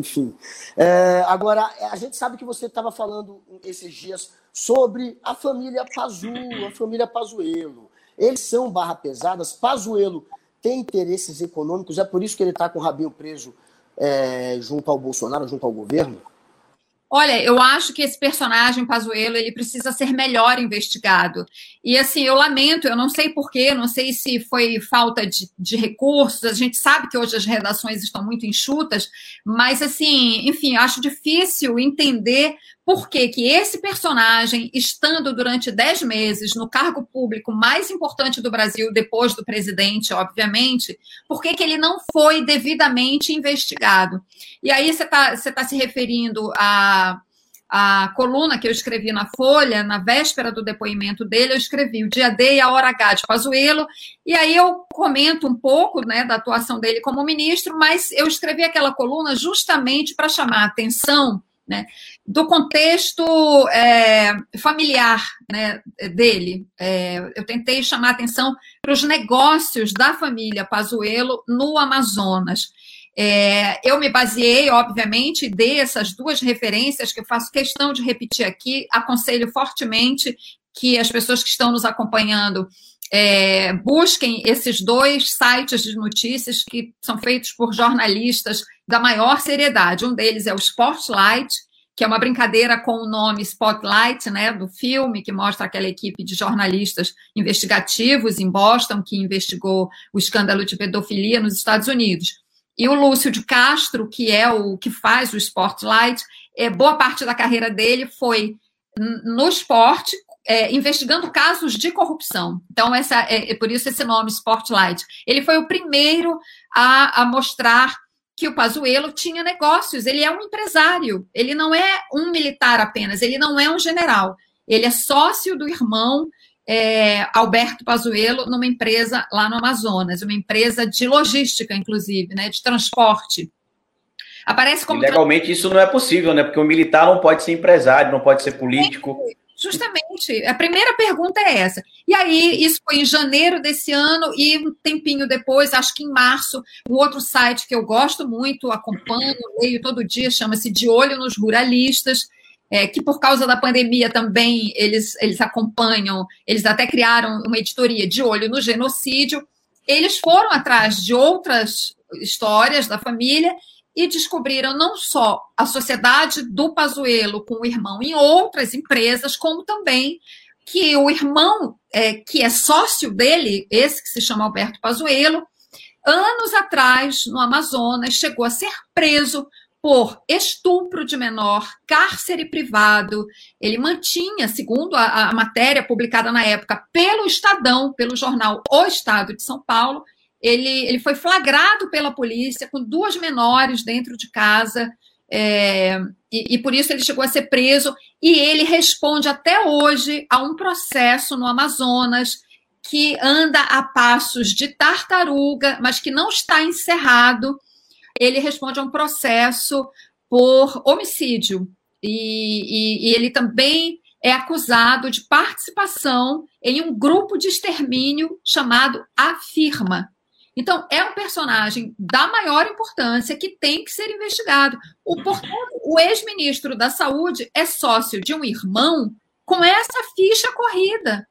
enfim. É, agora, a gente sabe que você estava falando esses dias sobre a família Pazu, a família Pazuello. Eles são barra pesadas. Pazuello tem interesses econômicos, é por isso que ele está com o rabinho preso é, junto ao Bolsonaro, junto ao governo? Olha, eu acho que esse personagem Pazuello ele precisa ser melhor investigado. E assim, eu lamento, eu não sei porquê, não sei se foi falta de, de, recursos. A gente sabe que hoje as redações estão muito enxutas, mas assim, enfim, acho difícil entender por que, que esse personagem, estando durante dez meses no cargo público mais importante do Brasil, depois do presidente, obviamente, por que, que ele não foi devidamente investigado? E aí você está tá se referindo a coluna que eu escrevi na Folha, na véspera do depoimento dele, eu escrevi o dia D e a hora H de Pazuello, e aí eu comento um pouco né, da atuação dele como ministro, mas eu escrevi aquela coluna justamente para chamar a atenção né, do contexto é, familiar né, dele. É, eu tentei chamar atenção para os negócios da família Pazuello no Amazonas. É, eu me baseei, obviamente, dei essas duas referências que eu faço questão de repetir aqui. Aconselho fortemente que as pessoas que estão nos acompanhando é, busquem esses dois sites de notícias que são feitos por jornalistas da maior seriedade. Um deles é o Spotlight, que é uma brincadeira com o nome Spotlight, né, do filme, que mostra aquela equipe de jornalistas investigativos em Boston que investigou o escândalo de pedofilia nos Estados Unidos. E o Lúcio de Castro, que é o que faz o Spotlight, é, boa parte da carreira dele foi no esporte, é, investigando casos de corrupção. Então, essa é, é, por isso esse nome Spotlight. Ele foi o primeiro a, a mostrar que o Pazuello tinha negócios, ele é um empresário, ele não é um militar apenas, ele não é um general, ele é sócio do irmão é, Alberto Pazuello numa empresa lá no Amazonas, uma empresa de logística, inclusive, né, de transporte. Aparece como. E legalmente isso não é possível, né? Porque o militar não pode ser empresário, não pode ser político. Justamente. A primeira pergunta é essa. E aí, isso foi em janeiro desse ano, e um tempinho depois, acho que em março, um outro site que eu gosto muito, acompanho, leio todo dia, chama-se De Olho nos Ruralistas, é, que por causa da pandemia também eles, eles acompanham, eles até criaram uma editoria de olho no genocídio. Eles foram atrás de outras histórias da família e descobriram não só a sociedade do Pazuello com o irmão em outras empresas, como também que o irmão, é, que é sócio dele, esse que se chama Alberto Pazuello, anos atrás, no Amazonas, chegou a ser preso por estupro de menor, cárcere privado. Ele mantinha, segundo a, a, matéria publicada na época pelo Estadão, pelo jornal O Estado de São Paulo, ele, ele foi flagrado pela polícia com duas menores dentro de casa, é, e, e, por isso ele chegou a ser preso, e ele responde até hoje a um processo no Amazonas que anda a passos de tartaruga, mas que não está encerrado. Ele responde a um processo por homicídio, e, e, e ele também é acusado de participação em um grupo de extermínio chamado Afirma, então, é um personagem da maior importância que tem que ser investigado. O, o ex-ministro da Saúde é sócio de um irmão com essa ficha corrida.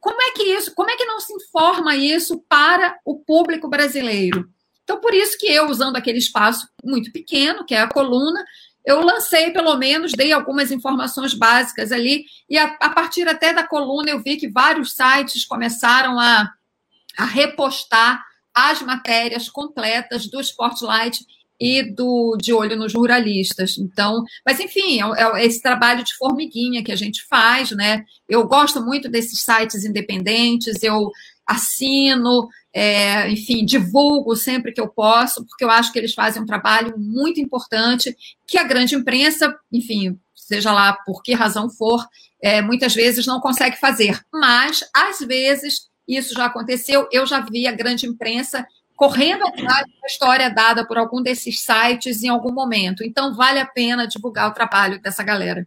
Como é que isso, como é que não se informa isso para o público brasileiro? Então, por isso que eu, usando aquele espaço muito pequeno, que é a coluna, eu lancei, pelo menos, dei algumas informações básicas ali, e a, a partir até da coluna eu vi que vários sites começaram a, a repostar as matérias completas do Spotlight e do De Olho nos Ruralistas. Então, mas enfim, é, é, esse trabalho de formiguinha que a gente faz, né? Eu gosto muito desses sites independentes, eu assino, é, enfim, divulgo sempre que eu posso, porque eu acho que eles fazem um trabalho muito importante que a grande imprensa, enfim, seja lá por que razão for, é, muitas vezes não consegue fazer. Mas, às vezes, isso já aconteceu. Eu já vi a grande imprensa correndo atrás da história dada por algum desses sites em algum momento. Então, vale a pena divulgar o trabalho dessa galera.